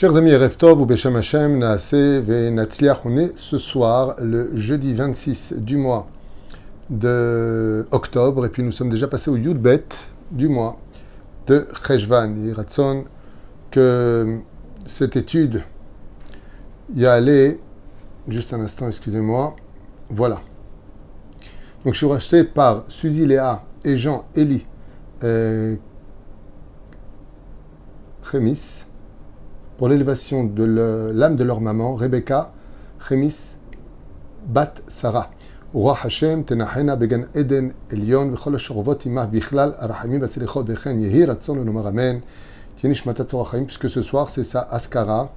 Chers amis, Reftov ou Hashem, Naase on est ce soir, le jeudi 26 du mois de octobre, et puis nous sommes déjà passés au Yudbet du mois de Cheshvan. Ratson, que cette étude y a allé, juste un instant, excusez-moi, voilà. Donc je suis racheté par Suzy Léa et Jean Eli euh, Remis pour l'élévation de l'âme de leur maman, Rebecca Remis Bat Sarah. Roi Hashem, Tenahena, Began Eden, Elion, Vechol Shorovot, Imah, Bichlal, Arahami, Basilichot, Vechen, Yehi, Ratson, le Nomar Amen, Tienish Matat Chaim, puisque ce soir c'est sa Askara,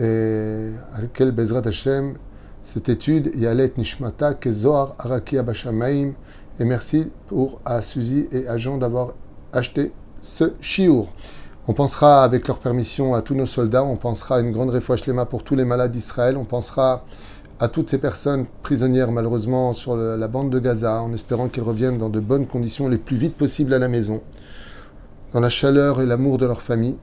et laquelle Bezrat Hashem, cette étude, Yalet Nishmata, Kezoar, Arakia Bashamaim, et merci pour à Suzy et à Jean d'avoir acheté ce chiour. On pensera, avec leur permission, à tous nos soldats. On pensera à une grande réfouachlema pour tous les malades d'Israël. On pensera à toutes ces personnes prisonnières, malheureusement, sur la bande de Gaza, en espérant qu'elles reviennent dans de bonnes conditions, les plus vite possible à la maison, dans la chaleur et l'amour de leur famille.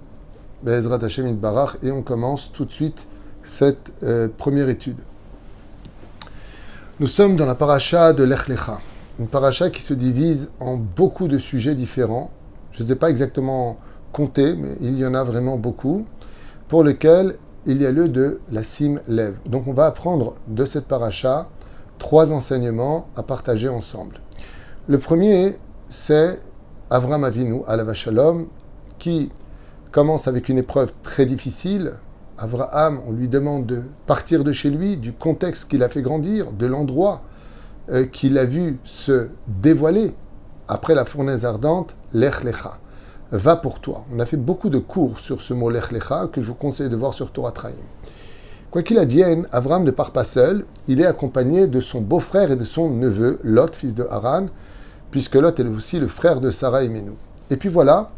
Be'ezrat Hashem Barach. Et on commence tout de suite cette euh, première étude. Nous sommes dans la paracha de l'Echlecha. Une paracha qui se divise en beaucoup de sujets différents. Je ne sais pas exactement compter, mais il y en a vraiment beaucoup, pour lesquels il y a lieu de la cime lève. Donc on va apprendre de cette paracha trois enseignements à partager ensemble. Le premier, c'est Avram Avinu, la Shalom, qui commence avec une épreuve très difficile. Avraham, on lui demande de partir de chez lui, du contexte qu'il a fait grandir, de l'endroit euh, qu'il a vu se dévoiler après la fournaise ardente, l'Echlecha va pour toi. On a fait beaucoup de cours sur ce mot lech lecha que je vous conseille de voir sur Torah Traim. Quoi qu'il advienne, Avram ne part pas seul, il est accompagné de son beau-frère et de son neveu, Lot, fils de Haran, puisque Lot est aussi le frère de Sarah et Menou. Et puis voilà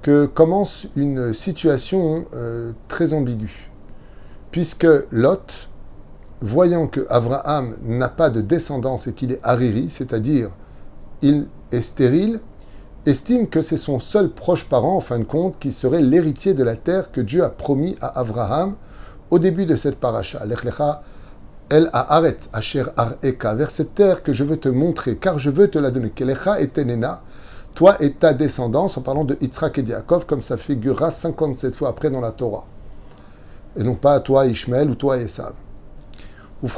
que commence une situation euh, très ambiguë, puisque Lot, voyant que Abraham n'a pas de descendance et qu'il est hariri, c'est-à-dire il est stérile, estime que c'est son seul proche parent, en fin de compte, qui serait l'héritier de la terre que Dieu a promis à Abraham au début de cette paracha. El Haaret, Asher Areka, vers cette terre que je veux te montrer, car je veux te la donner. Kelecha et Tenena, toi et ta descendance, en parlant de Yitzhak et Yaakov, comme ça figurera 57 fois après dans la Torah. Et non pas toi Ishmael ou toi Esav. Ou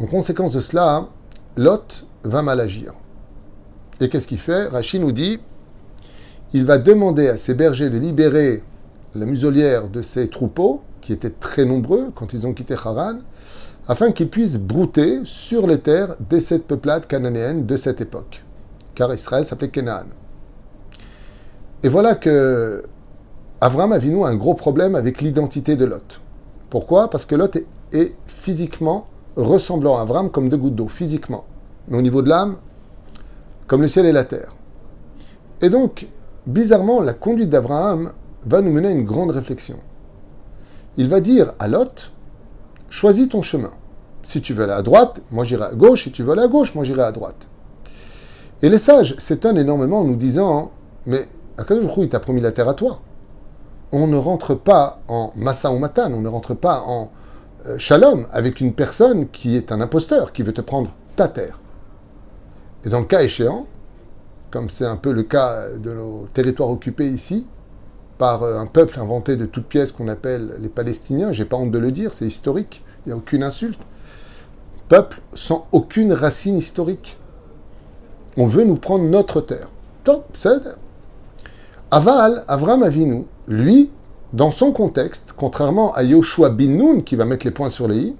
en conséquence de cela, Lot va mal agir. Et qu'est-ce qu'il fait? Rachid nous dit il va demander à ses bergers de libérer la muselière de ses troupeaux, qui étaient très nombreux quand ils ont quitté Haran, afin qu'ils puissent brouter sur les terres des sept peuplades cananéennes de cette époque. Car Israël s'appelait Canaan. Et voilà que Avram Avinu a un gros problème avec l'identité de Lot. Pourquoi? Parce que Lot est, est physiquement ressemblant à Avram comme deux gouttes d'eau, physiquement. Mais au niveau de l'âme, comme le ciel et la terre. Et donc, bizarrement, la conduite d'Abraham va nous mener à une grande réflexion. Il va dire à Lot, choisis ton chemin. Si tu veux aller à droite, moi j'irai à gauche. Si tu veux aller à gauche, moi j'irai à droite. Et les sages s'étonnent énormément en nous disant, mais à quel jour il t'a promis la terre à toi On ne rentre pas en massa ou matan, on ne rentre pas en euh, shalom avec une personne qui est un imposteur, qui veut te prendre ta terre. Et dans le cas échéant, comme c'est un peu le cas de nos territoires occupés ici, par euh, un peuple inventé de toutes pièces qu'on appelle les Palestiniens, j'ai pas honte de le dire, c'est historique, il n'y a aucune insulte. Peuple sans aucune racine historique. On veut nous prendre notre terre. Top, c'est. Aval, Avram Avinu, lui, dans son contexte, contrairement à Yoshua bin Nun, qui va mettre les points sur les i,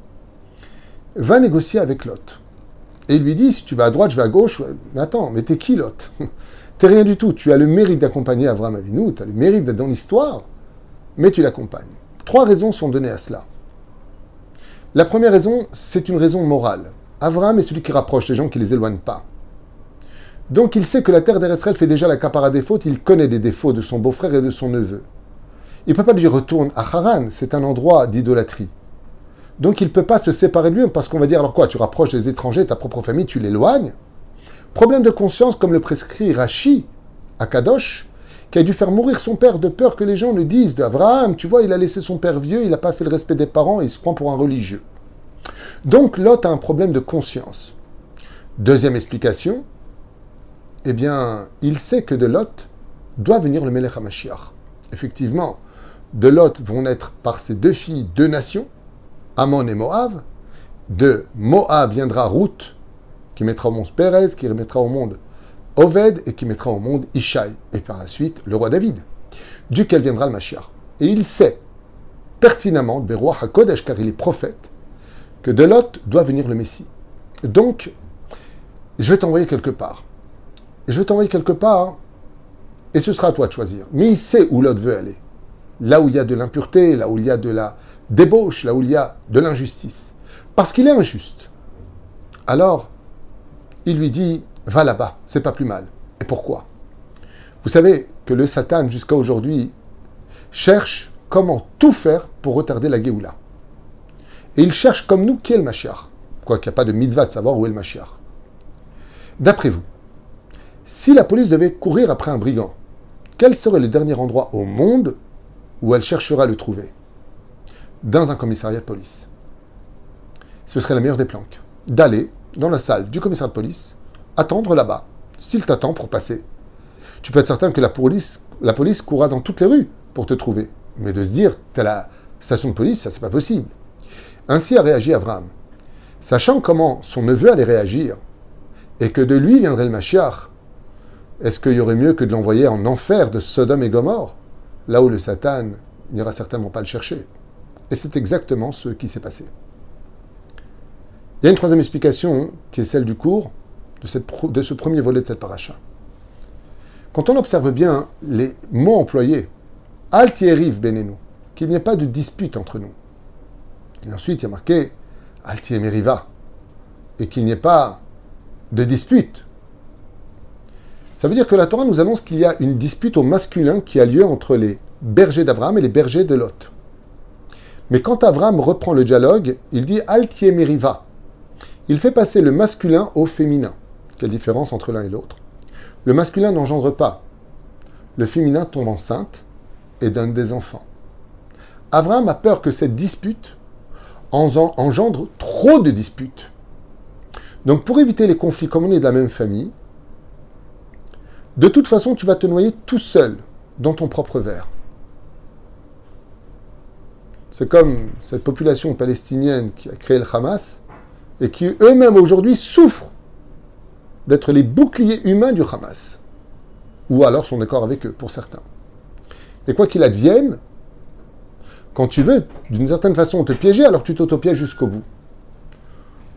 va négocier avec Lot. Et il lui dit, si tu vas à droite, je vais à gauche. Mais attends, mais t'es qui l'autre T'es rien du tout. Tu as le mérite d'accompagner Avram Avinu, tu as le mérite d'être dans l'histoire, mais tu l'accompagnes. Trois raisons sont données à cela. La première raison, c'est une raison morale. Avram est celui qui rapproche les gens, qui les éloigne pas. Donc il sait que la terre d'Eresrel fait déjà la capara des fautes, il connaît des défauts de son beau-frère et de son neveu. Il ne peut pas lui dire retourne à Haran, c'est un endroit d'idolâtrie. Donc il ne peut pas se séparer de lui parce qu'on va dire alors quoi, tu rapproches des étrangers, ta propre famille, tu l'éloignes. Problème de conscience, comme le prescrit Rashi à Kadosh, qui a dû faire mourir son père de peur que les gens ne disent d'Abraham, tu vois, il a laissé son père vieux, il n'a pas fait le respect des parents, il se prend pour un religieux. Donc Lot a un problème de conscience. Deuxième explication, eh bien, il sait que de Lot doit venir le Melech HaMashiach. Effectivement, de Lot vont naître par ses deux filles deux nations, Amon et Moab. De Moab viendra Ruth, qui mettra au monde Pérez, qui remettra au monde Oved et qui mettra au monde Ishaï, et par la suite le roi David, duquel viendra le Mashiach. Et il sait pertinemment, Beroua HaKodesh, car il est prophète, que de Lot doit venir le Messie. Donc, je vais t'envoyer quelque part. Je vais t'envoyer quelque part, et ce sera à toi de choisir. Mais il sait où Lot veut aller. Là où il y a de l'impureté, là où il y a de la débauche, là où il y a de l'injustice. Parce qu'il est injuste. Alors, il lui dit, va là-bas, c'est pas plus mal. Et pourquoi? Vous savez que le Satan, jusqu'à aujourd'hui, cherche comment tout faire pour retarder la Géoula. Et il cherche comme nous qui est le Mashiach. Quoiqu'il n'y a pas de mitzvah de savoir où est le Mashiach. D'après vous, si la police devait courir après un brigand, quel serait le dernier endroit au monde où elle cherchera à le trouver? Dans un commissariat de police. Ce serait la meilleure des planques. D'aller dans la salle du commissariat de police, attendre là-bas, s'il t'attend pour passer. Tu peux être certain que la police, courra dans toutes les rues pour te trouver. Mais de se dire, t'es la station de police, ça c'est pas possible. Ainsi a réagi Abraham. Sachant comment son neveu allait réagir, et que de lui viendrait le Mashiach, est-ce qu'il y aurait mieux que de l'envoyer en enfer de Sodome et Gomorre, là où le Satan n'ira certainement pas le chercher? Et c'est exactement ce qui s'est passé. Il y a une troisième explication qui est celle du cours de, ce premier volet de cette paracha. Quand on observe bien les mots employés, Altieriv benenu, qu'il n'y ait pas de dispute entre nous. Et ensuite, il y a marqué Altiemeriva, et qu'il n'y ait pas de dispute. Ça veut dire que la Torah nous annonce qu'il y a une dispute au masculin qui a lieu entre les bergers d'Abraham et les bergers de Lot. Mais quand Abraham reprend le dialogue, il dit Altiemeriva, il fait passer le masculin au féminin. Quelle différence entre l'un et l'autre Le masculin n'engendre pas. Le féminin tombe enceinte et donne des enfants. Abraham a peur que cette dispute engendre trop de disputes. Donc pour éviter les conflits comme on est de la même famille, de toute façon tu vas te noyer tout seul dans ton propre verre. C'est comme cette population palestinienne qui a créé le Hamas et qui eux-mêmes aujourd'hui souffrent d'être les boucliers humains du Hamas. Ou alors sont d'accord avec eux, pour certains. Et quoi qu'il advienne, quand tu veux, d'une certaine façon, te piéger, alors tu t'autopièges jusqu'au bout.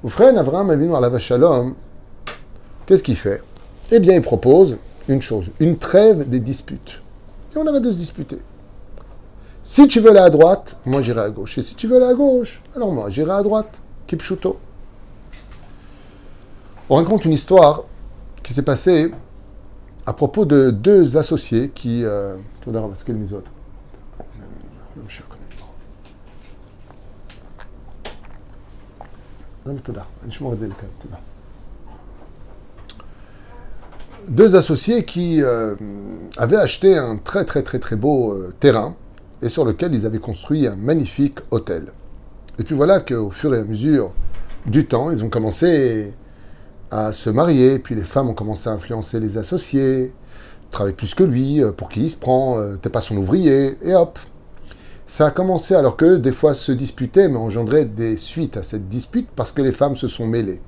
Au frère Abraham à la Shalom, qu'est-ce qu'il fait? Eh bien, il propose une chose, une trêve des disputes. Et on avait de se disputer. Si tu veux aller à droite, moi j'irai à gauche. Et si tu veux aller à gauche, alors moi j'irai à droite. Kipchuto. On raconte une histoire qui s'est passée à propos de deux associés qui... Euh, deux associés qui euh, avaient acheté un très très très très beau euh, terrain et sur lequel ils avaient construit un magnifique hôtel. Et puis voilà qu'au fur et à mesure du temps, ils ont commencé à se marier, puis les femmes ont commencé à influencer les associés, travailler plus que lui, euh, pour qui il se prend, euh, t'es pas son ouvrier, et hop. Ça a commencé alors que des fois se disputaient, mais engendraient des suites à cette dispute parce que les femmes se sont mêlées.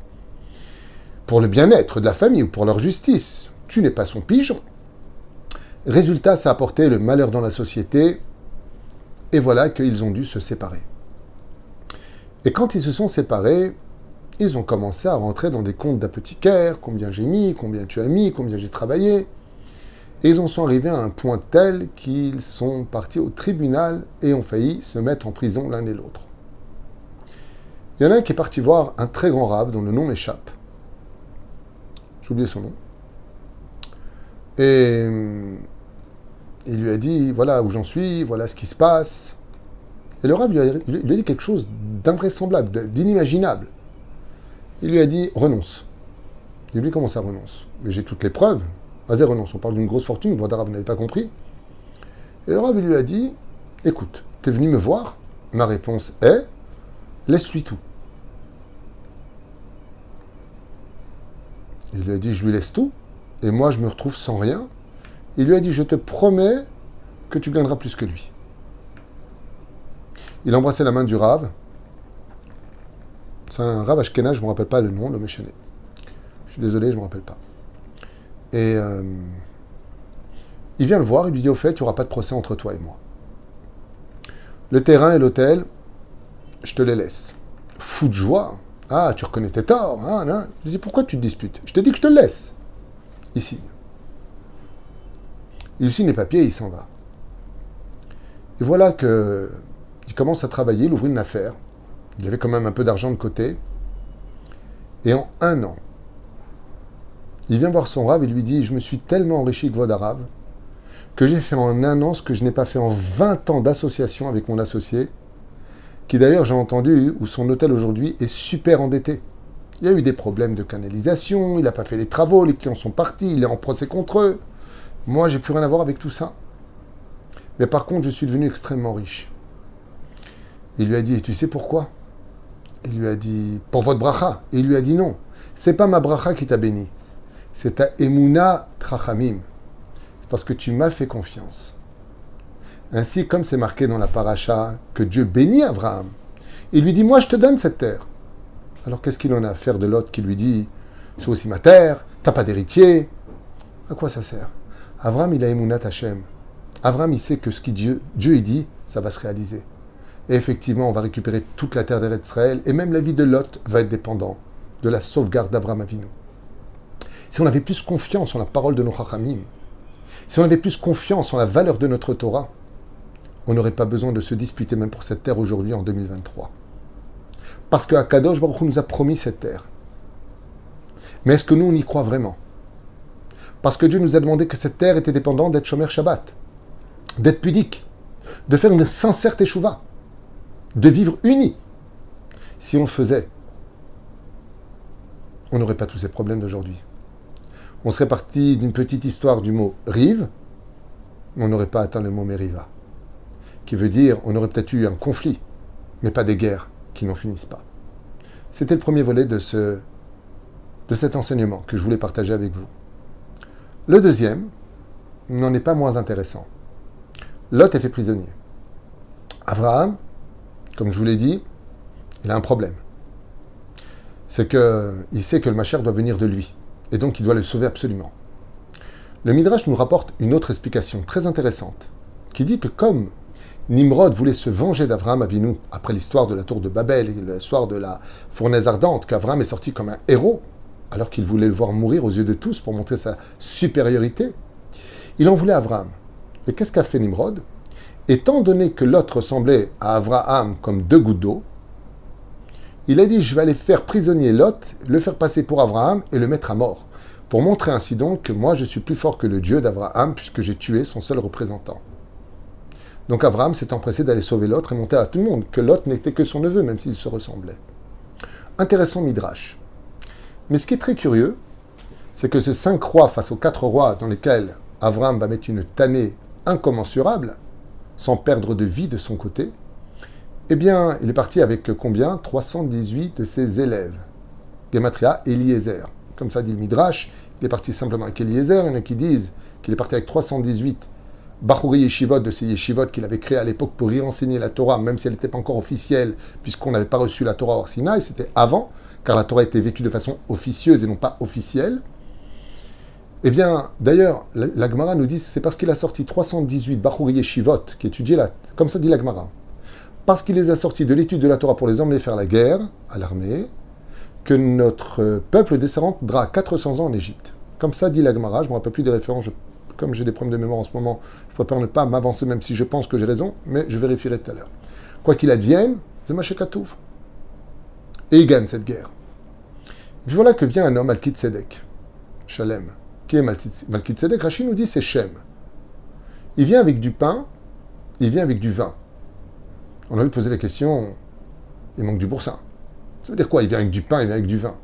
Pour le bien-être de la famille ou pour leur justice, tu n'es pas son pigeon. Résultat, ça a apporté le malheur dans la société, et voilà qu'ils ont dû se séparer. Et quand ils se sont séparés, ils ont commencé à rentrer dans des comptes d'apothicaire, combien j'ai mis, combien tu as mis, combien j'ai travaillé. Et ils en sont arrivés à un point tel qu'ils sont partis au tribunal et ont failli se mettre en prison l'un et l'autre. Il y en a un qui est parti voir un très grand rave dont le nom m'échappe. J'ai oublié son nom. Et hum, il lui a dit, voilà où j'en suis, voilà ce qui se passe. Et le rave lui a, dit quelque chose d'invraisemblable, d'inimaginable il lui a dit renonce. Et lui, comment ça renonce Mais j'ai toutes les preuves. Vas-y, renonce. On parle d'une grosse fortune, vous n'avez pas compris. Et le Rav lui a dit Écoute, tu es venu me voir Ma réponse est Laisse-lui tout. Il lui a dit Je lui laisse tout, et moi je me retrouve sans rien. Il lui a dit Je te promets que tu gagneras plus que lui. Il a embrassé la main du Rav. C'est un Rav Ashkenaz, je ne me rappelle pas le nom, le méchané. Je suis désolé, je ne me rappelle pas. Et euh, il vient le voir, il lui dit Au fait, il n'y aura pas de procès entre toi et moi. Le terrain et l'hôtel, je te les laisse. Fou de joie. Ah, tu reconnais tes torts. Hein, hein. Je dis Pourquoi tu te disputes? Je te dis que je te laisse. Ici. Il signe les papiers et il s'en va. Et voilà que il commence à travailler, il ouvre une affaire. Il avait quand même un peu d'argent de côté. Et en un an, il vient voir son rave et lui dit Je me suis tellement enrichi de arabe que j'ai fait en un an ce que je n'ai pas fait en 20 ans d'association avec mon associé, qui d'ailleurs, j'ai entendu, où son hôtel aujourd'hui est super endetté. Il y a eu des problèmes de canalisation, il n'a pas fait les travaux, les clients sont partis, il est en procès contre eux. Moi, j'ai plus rien à voir avec tout ça. Mais par contre, je suis devenu extrêmement riche. Il lui a dit, tu sais pourquoi? Il lui a dit, pour votre bracha. il lui a dit non, c'est pas ma bracha qui t'a béni. C'est ta emuna trachamim. C'est parce que tu m'as fait confiance. Ainsi, comme c'est marqué dans la paracha que Dieu bénit Abraham, il lui dit, moi je te donne cette terre. Alors qu'est-ce qu'il en a à faire de l'autre qui lui dit, c'est aussi ma terre, t'as pas d'héritier? À quoi ça sert? Abraham, il a emunat Hashem. Abraham, il sait que ce que Dieu, Dieu dit, ça va se réaliser. Et effectivement, on va récupérer toute la terre d'Israël et même la vie de Lot va être dépendant de la sauvegarde d'Abraham Avinu. Si on avait plus confiance en la parole de nos Chachamim, si on avait plus confiance en la valeur de notre Torah, on n'aurait pas besoin de se disputer même pour cette terre aujourd'hui en 2023. Parce que Akadosh Baruch nous a promis cette terre. Mais est-ce que nous, on y croit vraiment? Parce que Dieu nous a demandé que cette terre était dépendante d'être Shomer Shabbat, d'être pudique, de faire une sincère teshuva de vivre unis. Si on le faisait, on n'aurait pas tous ces problèmes d'aujourd'hui. On serait parti d'une petite histoire du mot rive, mais on n'aurait pas atteint le mot meriva, qui veut dire on aurait peut-être eu un conflit, mais pas des guerres qui n'en finissent pas. C'était le premier volet de, ce, de cet enseignement que je voulais partager avec vous. Le deuxième n'en est pas moins intéressant. Lot est fait prisonnier. Abraham comme je vous l'ai dit, il a un problème. C'est qu'il sait que le Macher doit venir de lui. Et donc il doit le sauver absolument. Le Midrash nous rapporte une autre explication très intéressante, qui dit que comme Nimrod voulait se venger d'Avraham Avinu après l'histoire de la tour de Babel et l'histoire de la fournaise ardente, qu'Avraham est sorti comme un héros, alors qu'il voulait le voir mourir aux yeux de tous pour montrer sa supériorité, il en voulait à Avraham. Et qu'est-ce qu'a fait Nimrod? Étant donné que l'autre ressemblait à Abraham comme deux gouttes d'eau, il a dit Je vais aller faire prisonnier Lot, le faire passer pour Abraham et le mettre à mort, pour montrer ainsi donc que moi je suis plus fort que le Dieu d'Abraham, puisque j'ai tué son seul représentant. Donc Abraham s'est empressé d'aller sauver l'autre et monter à tout le monde, que Lot n'était que son neveu, même s'il se ressemblait. Intéressant Midrash. Mais ce qui est très curieux, c'est que ces cinq rois face aux quatre rois dans lesquels Abraham va mettre une tannée incommensurable, sans perdre de vie de son côté, eh bien, il est parti avec combien? 318 de ses élèves. Gematria, Eliezer. Comme ça dit le Midrash, il est parti simplement avec Eliezer. Il y en a qui disent qu'il est parti avec 318 Bachouri Yeshivot de ces Yeshivot qu'il avait créé à l'époque pour y enseigner la Torah, même si elle n'était pas encore officielle, puisqu'on n'avait pas reçu la Torah au Sinaï, c'était avant, car la Torah était vécue de façon officieuse et non pas officielle. Eh bien, d'ailleurs, l'Agmara nous dit c'est parce qu'il a sorti 318 Bachouri Yeshivot qui étudiaient la. Comme ça dit l'Agmara. Parce qu'il les a sortis de l'étude de la Torah pour les emmener faire la guerre à l'armée, que notre peuple descendra 400 ans en Égypte. Comme ça dit l'Agmara, je ne me rappelle plus des références, comme j'ai des problèmes de mémoire en ce moment, je préfère ne pas m'avancer même si je pense que j'ai raison, mais je vérifierai tout à l'heure. Quoi qu'il advienne, c'est Machekatouf. Et il gagne cette guerre. Et voilà que vient un homme, Al-Kid Sedek, Shalem, qui est Malkitzedek, Rachid nous dit c'est Shem. Il vient avec du pain, il vient avec du vin. On a vu poser la question, il manque du boursin. Ça veut dire quoi? Il vient avec du pain, il vient avec du vin.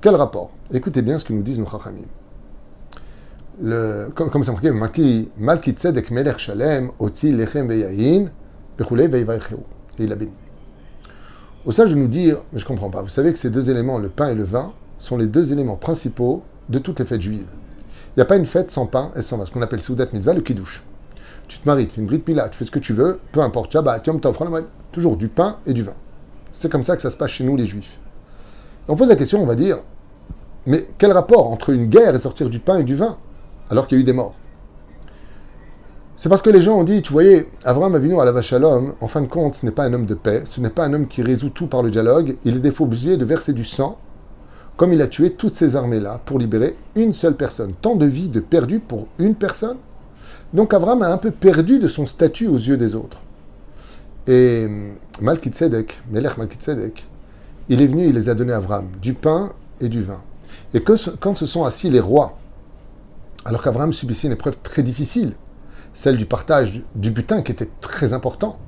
Quel rapport? Écoutez bien ce que nous disent nos chachamim. comme, comme c'est marqué, Shalem, Oti Lechem Veyahin, Bechule Veivaïcheu. Et il a béni. Au sage nous dire, mais je ne comprends pas, vous savez que ces deux éléments, le pain et le vin, sont les deux éléments principaux de toutes les fêtes juives. Il n'y a pas une fête sans pain et sans vin, ce qu'on appelle Soudat Mitzvah, le Kiddush. Tu te maries, tu fais une bride pila, tu fais ce que tu veux, peu importe, Shabbat, Yom Tov, toujours du pain et du vin. C'est comme ça que ça se passe chez nous les juifs. on pose la question, on va dire, mais quel rapport entre une guerre et sortir du pain et du vin, alors qu'il y a eu des morts? C'est parce que les gens ont dit, tu voyais, Abraham Avinu à la l'homme, en fin de compte, ce n'est pas un homme de paix, ce n'est pas un homme qui résout tout par le dialogue, il est des fois obligé de verser du sang, comme il a tué toutes ces armées-là pour libérer une seule personne. Tant de vies de perdues pour une personne donc Abraham a un peu perdu de son statut aux yeux des autres. Et hum, Malkitzedek, Melech Malkitzedek, il est venu, il les a donnés à Abraham, du pain et du vin. Et quand se sont assis les rois, alors qu'Abraham subissait une épreuve très difficile, celle du partage du butin qui était très important,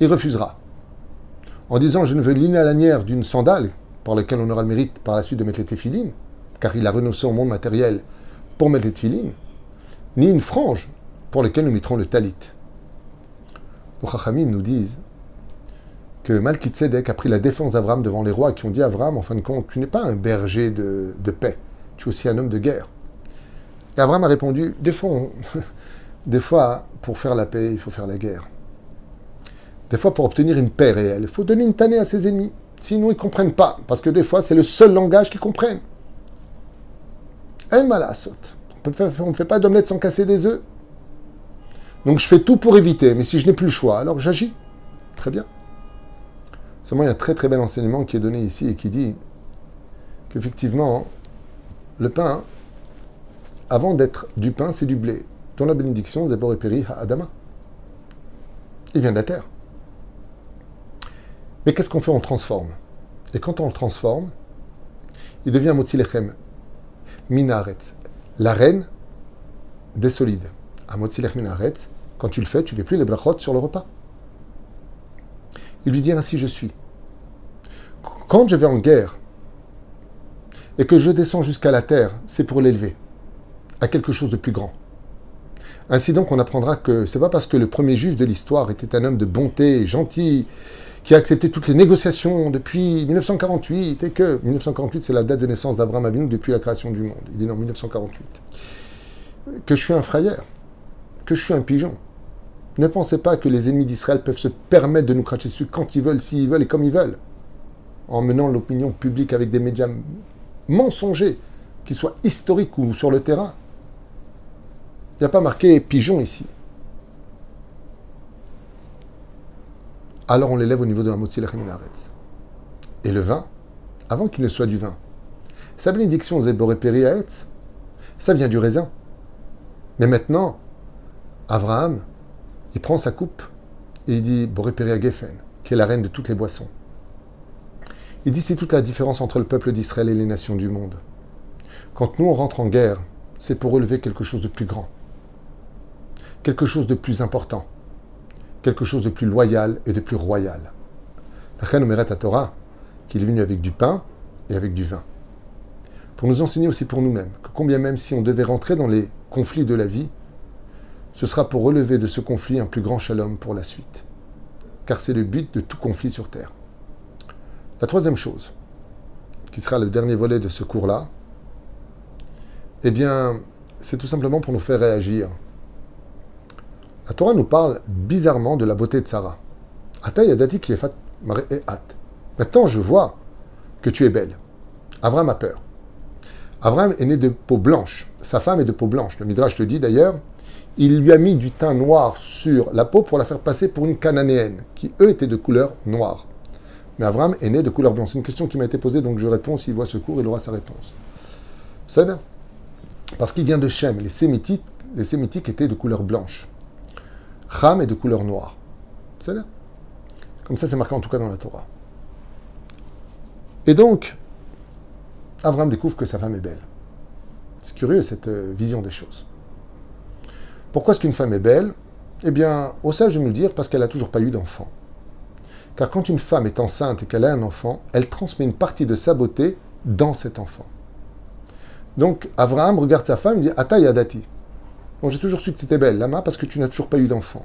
il refusera. En disant Je ne veux ni la lanière d'une sandale, par laquelle on aura le mérite par la suite de mettre les téphilines, car il a renoncé au monde matériel pour mettre les téphilines, ni une frange pour lesquels nous mettrons le talit. Les Chachamim nous disent que Malkitzedek a pris la défense d'Avram devant les rois qui ont dit à Avram, en fin de compte, tu n'es pas un berger de, paix, tu es aussi un homme de guerre. Et Avram a répondu, des fois, des fois, pour faire la paix, il faut faire la guerre. Des fois, pour obtenir une paix réelle, il faut donner une tannée à ses ennemis. Sinon, ils ne comprennent pas, parce que des fois, c'est le seul langage qu'ils comprennent. En malasot. On ne fait pas d'omelette sans casser des œufs. Donc je fais tout pour éviter, mais si je n'ai plus le choix, alors j'agis. Très bien. Seulement, il y a un très très bel enseignement qui est donné ici et qui dit qu'effectivement, le pain, avant d'être du pain, c'est du blé. Dans la bénédiction, Zebor et Péri à Adama. Il vient de la terre. Mais qu'est-ce qu'on fait? On transforme. Et quand on le transforme, il devient Motilechem, Minaret, la reine des solides. Amotzilech Minaret, quand tu le fais, tu ne fais plus les brachot sur le repas. Il lui dit ainsi je suis. Quand je vais en guerre et que je descends jusqu'à la terre, c'est pour l'élever à quelque chose de plus grand. Ainsi donc, on apprendra que c'est pas parce que le premier juif de l'histoire était un homme de bonté, gentil, qui a accepté toutes les négociations depuis 1948, et que 1948 c'est la date de naissance d'Abraham Avinu depuis la création du monde. Il est né en 1948. Que je suis un frayeur, que je suis un pigeon, ne pensez pas que les ennemis d'Israël peuvent se permettre de nous cracher dessus quand ils veulent, s'ils veulent et comme ils veulent, en menant l'opinion publique avec des médias mensongers, qu'ils soient historiques ou sur le terrain. Il n'y a pas marqué pigeon ici. Alors on l'élève au niveau de la Motzil Et le vin, avant qu'il ne soit du vin, sa bénédiction Périaetz, ça vient du raisin. Mais maintenant, Abraham, il prend sa coupe et il dit Borépéria Geffen, qui est la reine de toutes les boissons. Il dit c'est toute la différence entre le peuple d'Israël et les nations du monde. Quand nous on rentre en guerre, c'est pour relever quelque chose de plus grand, quelque chose de plus important, quelque chose de plus loyal et de plus royal. La reine Omeret à Torah, qu'il est venu avec du pain et avec du vin. Pour nous enseigner aussi pour nous-mêmes que combien même si on devait rentrer dans les conflits de la vie, ce sera pour relever de ce conflit un plus grand shalom pour la suite. Car c'est le but de tout conflit sur Terre. La troisième chose, qui sera le dernier volet de ce cours-là, eh bien, c'est tout simplement pour nous faire réagir. La Torah nous parle bizarrement de la beauté de Sarah. Yadati qui est Maintenant, je vois que tu es belle. Avram a peur. Avram est né de peau blanche. Sa femme est de peau blanche. Le Midrash te dit d'ailleurs il lui a mis du teint noir sur la peau pour la faire passer pour une cananéenne, qui eux étaient de couleur noire. Mais Avram est né de couleur blanche. C'est une question qui m'a été posée, donc je réponds. S'il voit ce cours, il aura sa réponse. C'est Parce qu'il vient de Shem. Les sémitiques étaient de couleur blanche. Ham est de couleur noire. C'est Comme ça, c'est marqué en tout cas dans la Torah. Et donc, Avram découvre que sa femme est belle. C'est curieux cette euh, vision des choses. Pourquoi est-ce qu'une femme est belle? Eh bien, au sage de nous le dire, parce qu'elle n'a toujours pas eu d'enfant. Car quand une femme est enceinte et qu'elle a un enfant, elle transmet une partie de sa beauté dans cet enfant. Donc, Abraham regarde sa femme et dit Ata yadati. J'ai toujours su que tu étais belle, Lama, parce que tu n'as toujours pas eu d'enfant.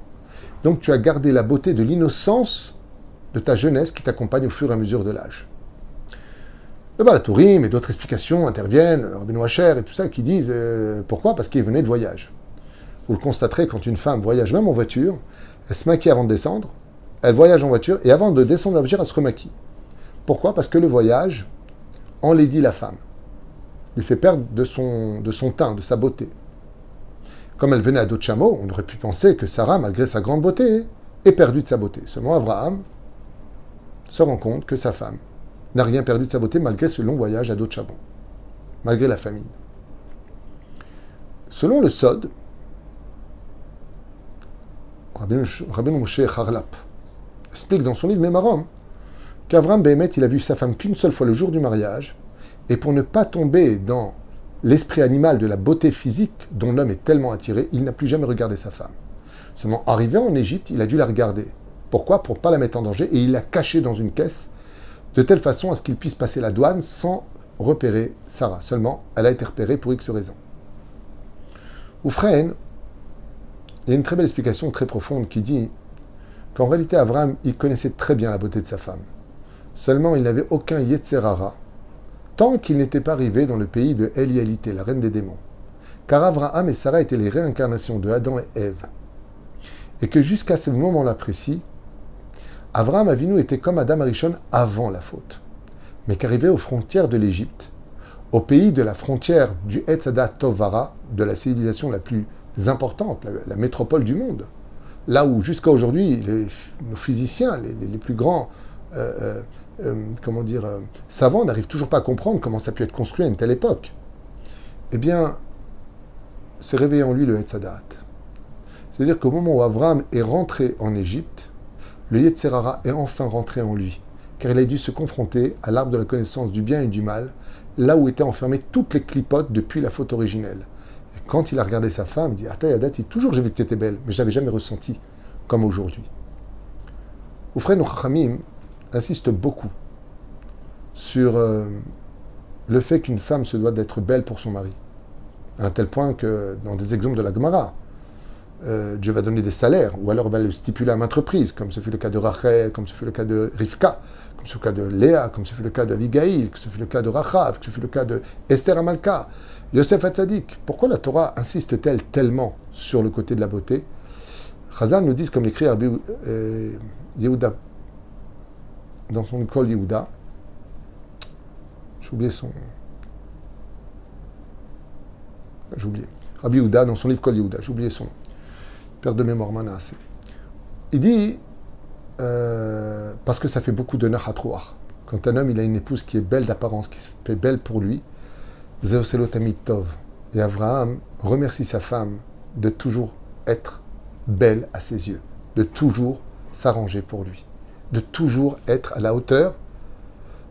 Donc, tu as gardé la beauté de l'innocence de ta jeunesse qui t'accompagne au fur et à mesure de l'âge. Le Balatourim et d'autres explications interviennent, Rabbi Hacher et tout ça, qui disent euh, pourquoi? Parce qu'il venait de voyage. Vous le constaterez quand une femme voyage même en voiture, elle se maquille avant de descendre, elle voyage en voiture, et avant de descendre la voiture, elle se remaquille. Pourquoi? Parce que le voyage enlaidit la femme, lui fait perdre de son, de son teint, de sa beauté. Comme elle venait à d'autres on aurait pu penser que Sarah, malgré sa grande beauté, est perdue de sa beauté. Seulement Abraham se rend compte que sa femme n'a rien perdu de sa beauté malgré ce long voyage à d'autres malgré la famine. Selon le Sod, Rabbi Moshe Harlap explique dans son livre Mémarom qu'Avram Behemet, il a vu sa femme qu'une seule fois le jour du mariage, et pour ne pas tomber dans l'esprit animal de la beauté physique dont l'homme est tellement attiré, il n'a plus jamais regardé sa femme. Seulement, arrivé en Égypte, il a dû la regarder. Pourquoi? Pour ne pas la mettre en danger, et il l'a cachée dans une caisse, de telle façon à ce qu'il puisse passer la douane sans repérer Sarah. Seulement, elle a été repérée pour X raisons. Oufren, il y a une très belle explication très profonde qui dit qu'en réalité, Avram, il connaissait très bien la beauté de sa femme. Seulement, il n'avait aucun Yetzerara, tant qu'il n'était pas arrivé dans le pays de Elialité, la reine des démons. Car Abraham et Sarah étaient les réincarnations de Adam et Ève. Et que jusqu'à ce moment-là précis, Abraham Avinu était comme Adam Arishon avant la faute. Mais qu'arrivé aux frontières de l'Égypte, au pays de la frontière du Etzadat Tovara, de la civilisation la plus importante, la, métropole du monde, là où jusqu'à aujourd'hui nos physiciens, les, plus grands euh, euh, comment dire, savants n'arrivent toujours pas à comprendre comment ça a pu être construit à une telle époque. Eh bien, c'est réveillé en lui le Etzadat. C'est-à-dire qu'au moment où Avram est rentré en Égypte, le Yetzerara est enfin rentré en lui, car il a dû se confronter à l'arbre de la connaissance du bien et du mal, là où étaient enfermées toutes les clipotes depuis la faute originelle. Et quand il a regardé sa femme, il dit Atayadat, toujours j'ai vu que tu étais belle, mais je n'avais jamais ressenti comme aujourd'hui. Oufren Chachamim insiste beaucoup sur euh, le fait qu'une femme se doit d'être belle pour son mari, à un tel point que dans des exemples de la Gemara, euh, Dieu va donner des salaires, ou alors va le stipuler à maintes reprises, comme ce fut le cas de Rachel, comme ce fut le cas de Rivka, comme ce fut le cas de Léa, comme ce fut le cas de Abigail, comme ce fut le cas de Rachav, comme ce fut le cas de Esther Amalka, Yosef Hatzadik. Pourquoi la Torah insiste-t-elle tellement sur le côté de la beauté? Chazal nous dit, comme l'écrit euh, Yehuda dans son école Yehuda, j'ai oublié son. J'ai oublié. Rabbi Yehuda, dans son livre Kol Yehuda, j'ai oublié son père de mémoire Manassé. Il dit, euh, parce que ça fait beaucoup d'honneur à Troar. Quand un homme il a une épouse qui est belle d'apparence, qui se fait belle pour lui, Tov. Et Abraham remercie sa femme de toujours être belle à ses yeux, de toujours s'arranger pour lui, de toujours être à la hauteur,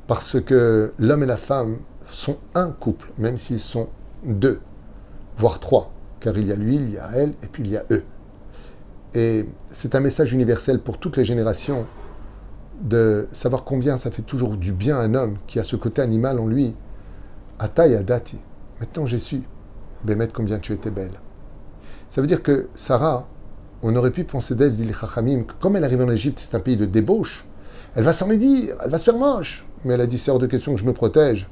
parce que l'homme et la femme sont un couple, même s'ils sont deux, voire trois, car il y a lui, il y a elle, et puis il y a eux. Et c'est un message universel pour toutes les générations de savoir combien ça fait toujours du bien à un homme qui a ce côté animal en lui. Ataï dati. Maintenant j'ai su. Bémet, combien tu étais belle. Ça veut dire que Sarah, on aurait pu penser d'elle, dit Chachamim, que comme elle arrive en Égypte, c'est un pays de débauche, elle va s'en médire, elle va se faire moche. Mais elle a dit, c'est hors de question que je me protège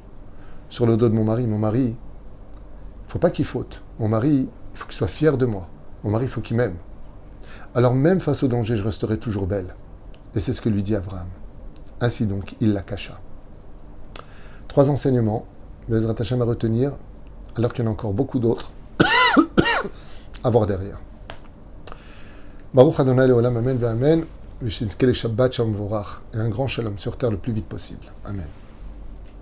sur le dos de mon mari. Mon mari, il faut pas qu'il faute. Mon mari, il faut qu'il soit fier de moi. Mon mari, il faut qu'il m'aime. Alors même face au danger, je resterai toujours belle. Et c'est ce que lui dit Abraham. Ainsi donc, il la cacha. Trois enseignements, Bezrat Hashem à retenir, alors qu'il y en a encore beaucoup d'autres à voir derrière. Baruch Adonai Olam Amen Amen. Et un grand shalom sur terre le plus vite possible. Amen.